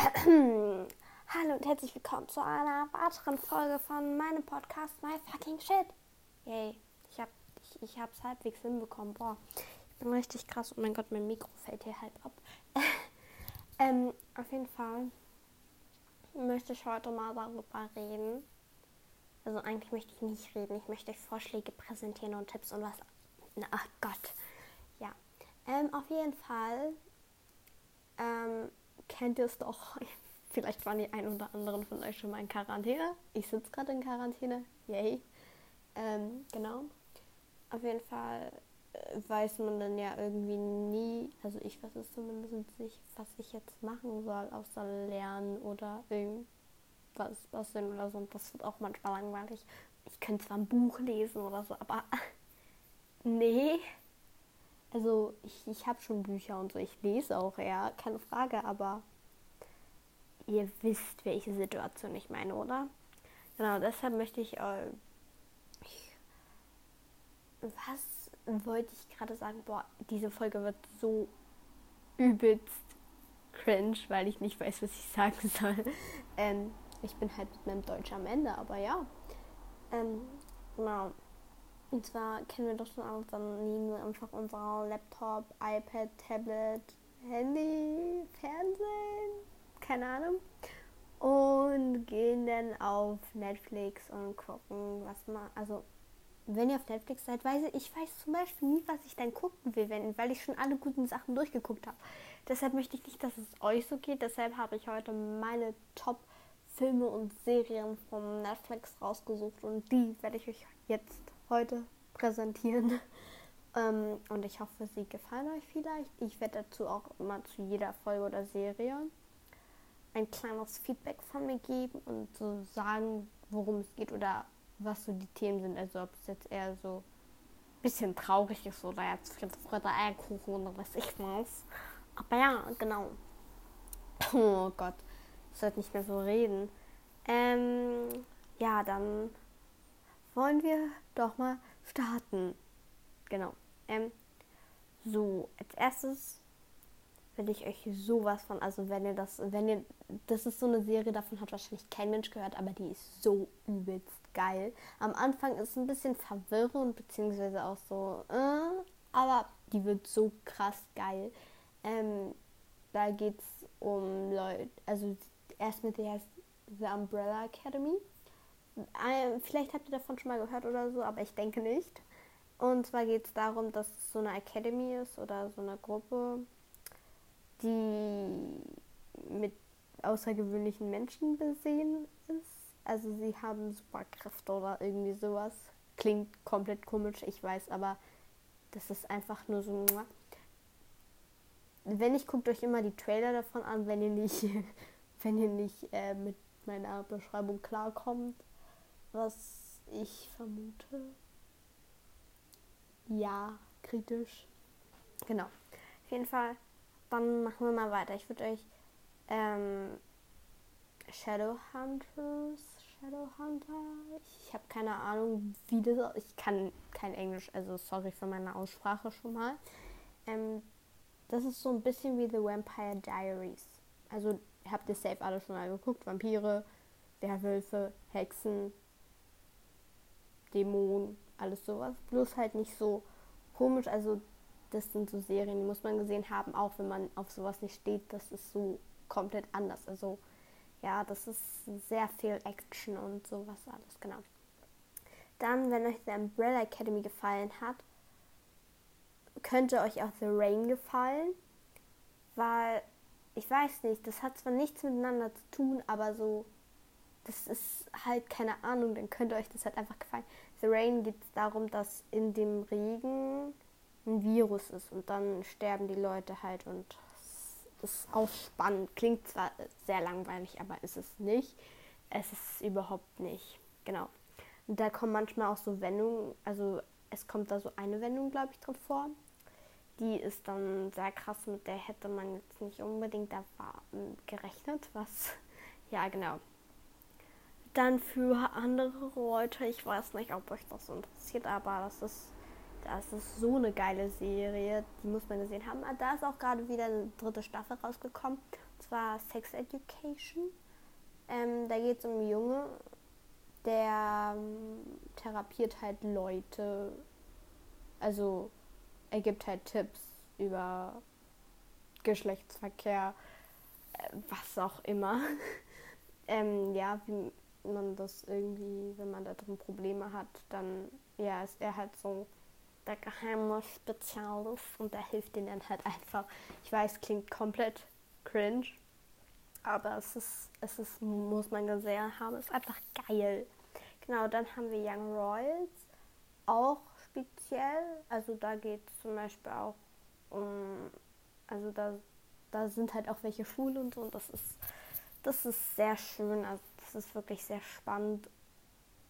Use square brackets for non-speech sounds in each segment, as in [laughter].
[clears throat] Hallo und herzlich willkommen zu einer weiteren Folge von meinem Podcast My Fucking Shit. Yay, ich hab, ich, ich hab's halbwegs hinbekommen. Boah, ich bin richtig krass. Oh mein Gott, mein Mikro fällt hier halb ab. [laughs] ähm, auf jeden Fall möchte ich heute mal darüber reden. Also eigentlich möchte ich nicht reden. Ich möchte euch Vorschläge präsentieren und Tipps und was. Na, ach Gott. Ja. Ähm, auf jeden Fall ähm, kennt ihr es doch. Vielleicht waren die ein oder anderen von euch schon mal in Quarantäne. Ich sitze gerade in Quarantäne. Yay. Ähm, genau. Auf jeden Fall äh, weiß man dann ja irgendwie nie, also ich weiß es zumindest nicht, was ich jetzt machen soll, außer lernen oder irgendwas basteln oder so. Und das wird auch manchmal langweilig. Ich könnte zwar ein Buch lesen oder so, aber [laughs] nee. Also ich, ich habe schon Bücher und so, ich lese auch, ja, keine Frage, aber ihr wisst, welche Situation ich meine, oder? Genau, deshalb möchte ich, äh, ich was wollte ich gerade sagen? Boah, diese Folge wird so übelst cringe, weil ich nicht weiß, was ich [laughs] sagen soll. Ähm, ich bin halt mit meinem Deutsch am Ende, aber ja. Ähm, genau. Und zwar kennen wir doch schon alles, dann nehmen wir einfach unser Laptop, iPad, Tablet, Handy, Fernsehen, keine Ahnung. Und gehen dann auf Netflix und gucken, was man, also wenn ihr auf Netflix seid, weiß ich, ich weiß zum Beispiel nie, was ich dann gucken will, wenn, weil ich schon alle guten Sachen durchgeguckt habe. Deshalb möchte ich nicht, dass es euch so geht. Deshalb habe ich heute meine Top-Filme und Serien von Netflix rausgesucht und die werde ich euch jetzt heute präsentieren. [laughs] ähm, und ich hoffe, sie gefallen euch vielleicht. Ich werde dazu auch immer zu jeder Folge oder Serie ein kleines Feedback von mir geben und so sagen, worum es geht oder was so die Themen sind. Also ob es jetzt eher so ein bisschen traurig ist oder jetzt Fritz Freude Eierkuchen oder was ich weiß. Aber ja, genau. Oh Gott, ich sollte nicht mehr so reden. Ähm, ja, dann wollen wir doch mal starten. Genau. Ähm, so, als erstes will ich euch sowas von, also wenn ihr das, wenn ihr, das ist so eine Serie, davon hat wahrscheinlich kein Mensch gehört, aber die ist so übelst geil. Am Anfang ist es ein bisschen verwirrend, beziehungsweise auch so, äh, aber die wird so krass geil. Ähm, da geht es um Leute, also erstmal die heißt The Umbrella Academy. Vielleicht habt ihr davon schon mal gehört oder so, aber ich denke nicht. Und zwar geht es darum, dass es so eine Academy ist oder so eine Gruppe, die mit außergewöhnlichen Menschen besehen ist. Also sie haben Superkräfte oder irgendwie sowas. Klingt komplett komisch, ich weiß, aber das ist einfach nur so. Wenn ich guckt euch immer die Trailer davon an, wenn ihr nicht, [laughs] wenn ihr nicht äh, mit meiner Beschreibung klarkommt, was ich vermute. Ja, kritisch. Genau. Auf jeden Fall dann machen wir mal weiter. Ich würde euch ähm, Shadowhunters, Shadowhunter, ich habe keine Ahnung, wie das, ich kann kein Englisch, also sorry für meine Aussprache schon mal. Ähm, das ist so ein bisschen wie The Vampire Diaries. Also habt ihr safe alle schon mal geguckt, Vampire, Werwölfe, Hexen, Dämonen, alles sowas. Bloß halt nicht so komisch, also das sind so Serien, die muss man gesehen haben, auch wenn man auf sowas nicht steht. Das ist so komplett anders. Also ja, das ist sehr viel Action und sowas alles, genau. Dann, wenn euch The Umbrella Academy gefallen hat, könnte euch auch The Rain gefallen, weil ich weiß nicht, das hat zwar nichts miteinander zu tun, aber so, das ist halt keine Ahnung, dann könnte euch das halt einfach gefallen. The Rain geht es darum, dass in dem Regen ein Virus ist und dann sterben die Leute halt und das ist auch spannend. Klingt zwar sehr langweilig, aber ist es nicht. Es ist überhaupt nicht. Genau. Und da kommen manchmal auch so Wendungen, also es kommt da so eine Wendung, glaube ich, drin vor. Die ist dann sehr krass, mit der hätte man jetzt nicht unbedingt gerechnet, was, [laughs] ja genau. Dann für andere Leute, ich weiß nicht, ob euch das interessiert, aber das ist das ist so eine geile Serie, die muss man gesehen haben. Ah, da ist auch gerade wieder eine dritte Staffel rausgekommen. zwar Sex Education. Ähm, da geht es um einen Junge, der ähm, therapiert halt Leute. Also er gibt halt Tipps über Geschlechtsverkehr, äh, was auch immer. [laughs] ähm, ja, wie man das irgendwie, wenn man da drin Probleme hat, dann ja, ist er halt so der geheime Spezialist und der hilft ihnen dann halt einfach. Ich weiß, klingt komplett cringe, aber es ist, es ist, muss man gesehen haben, ist einfach geil. Genau, dann haben wir Young Royals, auch speziell. Also da geht es zum Beispiel auch um, also da, da sind halt auch welche schwul und so und das ist, das ist sehr schön. Also das ist wirklich sehr spannend.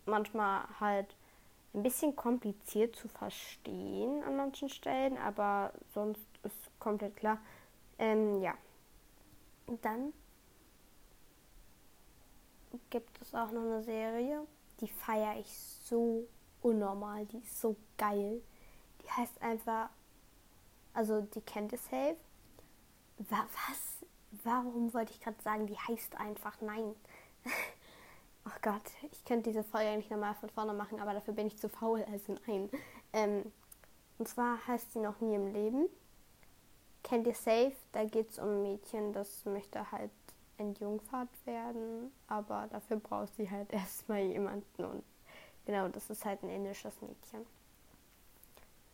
Manchmal halt ein bisschen kompliziert zu verstehen an manchen Stellen, aber sonst ist komplett klar. Ähm, ja. Und dann gibt es auch noch eine Serie, die feiere ich so unnormal, die ist so geil. Die heißt einfach, also die kennt ihr safe. Was? Warum wollte ich gerade sagen, die heißt einfach nein? [laughs] oh Gott, ich könnte diese Folge eigentlich nochmal von vorne machen, aber dafür bin ich zu faul, also nein. Ähm, und zwar heißt sie noch nie im Leben. Kennt ihr safe? Da geht es um ein Mädchen, das möchte halt entjungfert werden, aber dafür braucht sie halt [laughs] erstmal jemanden und genau, das ist halt ein indisches Mädchen.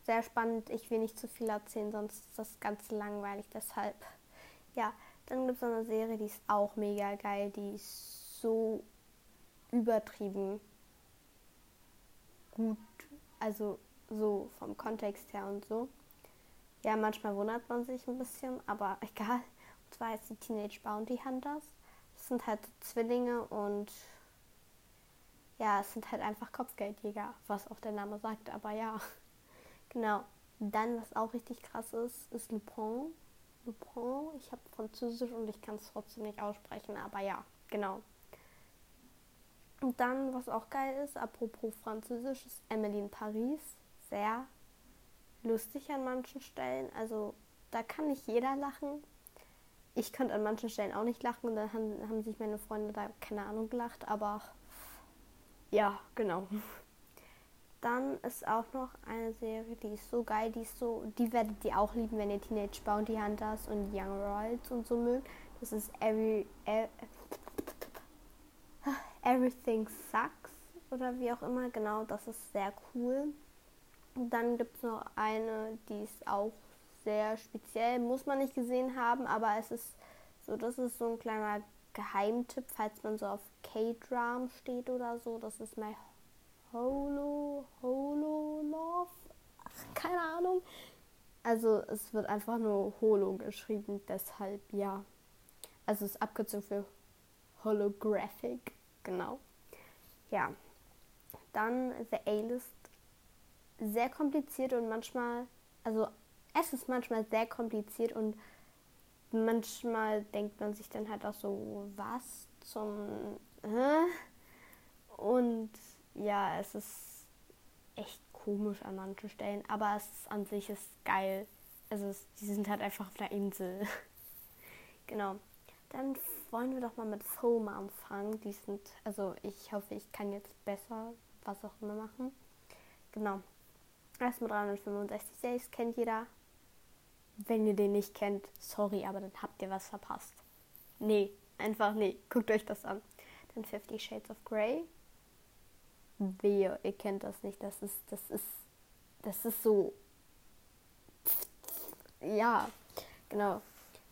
Sehr spannend, ich will nicht zu viel erzählen, sonst ist das ganz langweilig, deshalb. Ja, dann gibt es eine Serie, die ist auch mega geil, die ist so übertrieben gut, also so vom Kontext her und so. Ja, manchmal wundert man sich ein bisschen, aber [laughs] egal. Und zwar heißt die Teenage Bounty Hunters. Das sind halt Zwillinge und ja, es sind halt einfach Kopfgeldjäger, was auch der Name sagt, aber ja. [laughs] Genau. Dann, was auch richtig krass ist, ist Lupin. Lupin, ich habe Französisch und ich kann es trotzdem nicht aussprechen, aber ja, genau. Und dann, was auch geil ist, apropos Französisch, ist Emily in Paris. Sehr lustig an manchen Stellen. Also da kann nicht jeder lachen. Ich könnte an manchen Stellen auch nicht lachen und dann haben, haben sich meine Freunde da keine Ahnung gelacht, aber ja, genau. Dann ist auch noch eine Serie, die ist so geil, die ist so, die werdet ihr auch lieben, wenn ihr Teenage Bounty Hunters und Young Royals und so mögt. Das ist Every, [laughs] Everything Sucks oder wie auch immer. Genau, das ist sehr cool. Und dann gibt es noch eine, die ist auch sehr speziell, muss man nicht gesehen haben, aber es ist so, das ist so ein kleiner Geheimtipp, falls man so auf K-Dram steht oder so. Das ist My Holo, Holo Love. Ach, keine Ahnung. Also es wird einfach nur Holo geschrieben, deshalb ja. Also es ist Abkürzung für Holographic, genau. Ja. Dann The A-List. Sehr kompliziert und manchmal, also es ist manchmal sehr kompliziert und manchmal denkt man sich dann halt auch so, was zum... Äh? Und ja, es ist echt komisch an manchen Stellen, aber es ist an sich ist geil. Also es, die sind halt einfach auf der Insel. [laughs] genau. Dann wollen wir doch mal mit Foam anfangen. Die sind, also ich hoffe, ich kann jetzt besser was auch immer machen. Genau. Erstmal 365 Days kennt jeder. Wenn ihr den nicht kennt, sorry, aber dann habt ihr was verpasst. Nee, einfach nee. Guckt euch das an. Dann 50 Shades of Grey wehe, ihr kennt das nicht. Das ist, das ist, das ist so. Ja, genau.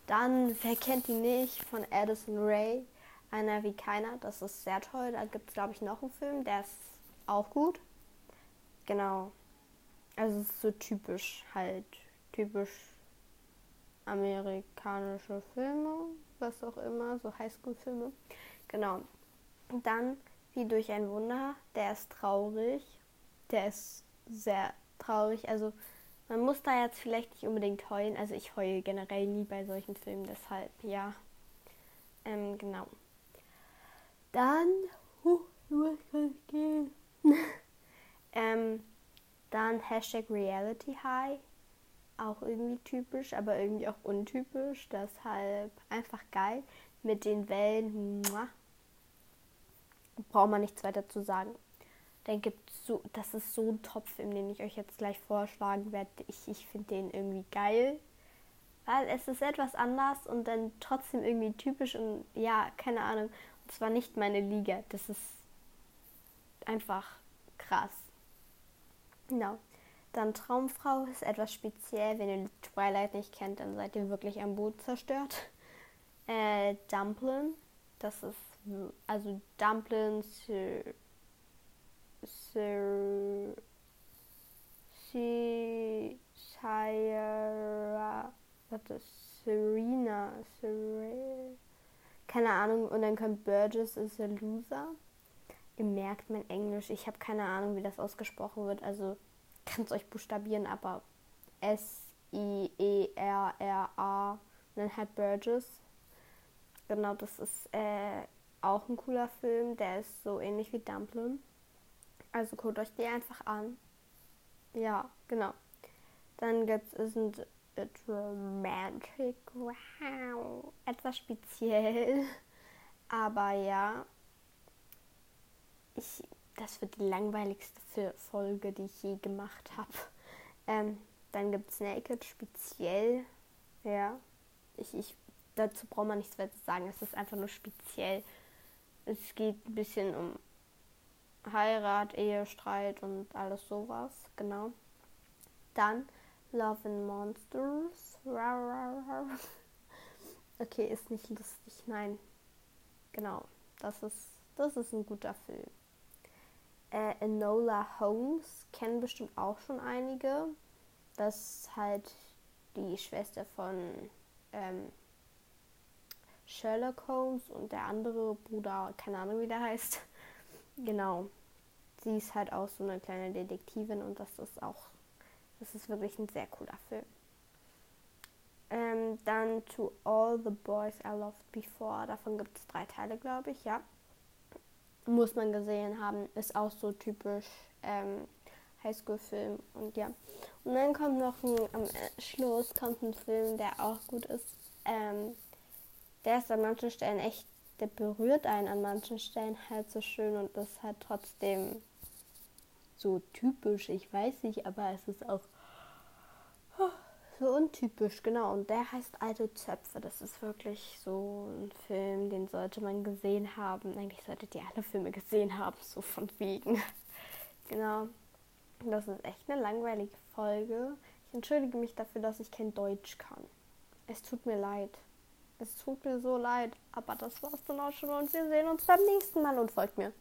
Dann, wer kennt die nicht? Von Addison Ray, einer wie keiner. Das ist sehr toll. Da gibt es, glaube ich, noch einen Film, der ist auch gut. Genau. Also es ist so typisch halt, typisch amerikanische Filme, was auch immer, so Highschool-Filme. Genau. Und dann wie durch ein Wunder. Der ist traurig. Der ist sehr traurig. Also man muss da jetzt vielleicht nicht unbedingt heulen. Also ich heule generell nie bei solchen Filmen, deshalb ja. Ähm, genau. Dann, huh, gehen? [laughs] ähm, dann Hashtag Reality High. auch irgendwie typisch, aber irgendwie auch untypisch. Deshalb einfach geil. Mit den Wellen. Muah. Braucht man nichts weiter zu sagen. Dann gibt so, das ist so ein Top-Film, den ich euch jetzt gleich vorschlagen werde. Ich, ich finde den irgendwie geil. Weil es ist etwas anders und dann trotzdem irgendwie typisch und ja, keine Ahnung. Und zwar nicht meine Liga. Das ist einfach krass. Genau. Dann Traumfrau ist etwas speziell. Wenn ihr Twilight nicht kennt, dann seid ihr wirklich am Boot zerstört. Äh, Dumplin, das ist also Dumplin, Sir, Sir, Sir, Sir, was ist Serena, Serena, keine Ahnung. Und dann kommt Burgess ist a Loser. Ihr merkt mein Englisch. Ich habe keine Ahnung, wie das ausgesprochen wird. Also kann es euch buchstabieren, aber S-I-E-R-R-A und dann halt Burgess. Genau, das ist äh, auch ein cooler Film. Der ist so ähnlich wie Dumplin. Also guckt euch die einfach an. Ja, genau. Dann gibt es It Romantic? Wow. Etwas speziell. [laughs] Aber ja. Ich das wird die langweiligste Folge, die ich je gemacht habe. [laughs] Ähm, dann es Naked speziell. Ja, ich, ich, dazu braucht man nichts weiter zu sagen. Es ist einfach nur speziell. Es geht ein bisschen um Heirat, Ehestreit und alles sowas. Genau. Dann Love and Monsters. [laughs] Okay, ist nicht lustig. Nein. Genau. Das ist, das ist ein guter Film. Äh, Enola Holmes kennen bestimmt auch schon einige. Das ist halt die Schwester von ähm, Sherlock Holmes und der andere Bruder, keine Ahnung wie der heißt. Genau. Sie ist halt auch so eine kleine Detektivin und das ist auch, das ist wirklich ein sehr cooler Film. Ähm, dann To All the Boys I Loved Before. Davon gibt es drei Teile, glaube ich, ja muss man gesehen haben, ist auch so typisch ähm, Highschool-Film und ja. Und dann kommt noch ein, am Schluss kommt ein Film, der auch gut ist. Ähm, der ist an manchen Stellen echt, der berührt einen an manchen Stellen halt so schön und ist halt trotzdem so typisch, ich weiß nicht, aber es ist auch so untypisch, genau. Und der heißt Alte Zöpfe. Das ist wirklich so ein Film, den sollte man gesehen haben. Eigentlich solltet ihr alle Filme gesehen haben, so von wegen. [laughs] genau. Das ist echt eine langweilige Folge. Ich entschuldige mich dafür, dass ich kein Deutsch kann. Es tut mir leid. Es tut mir so leid. Aber das war's dann auch schon und wir sehen uns beim nächsten Mal und folgt mir.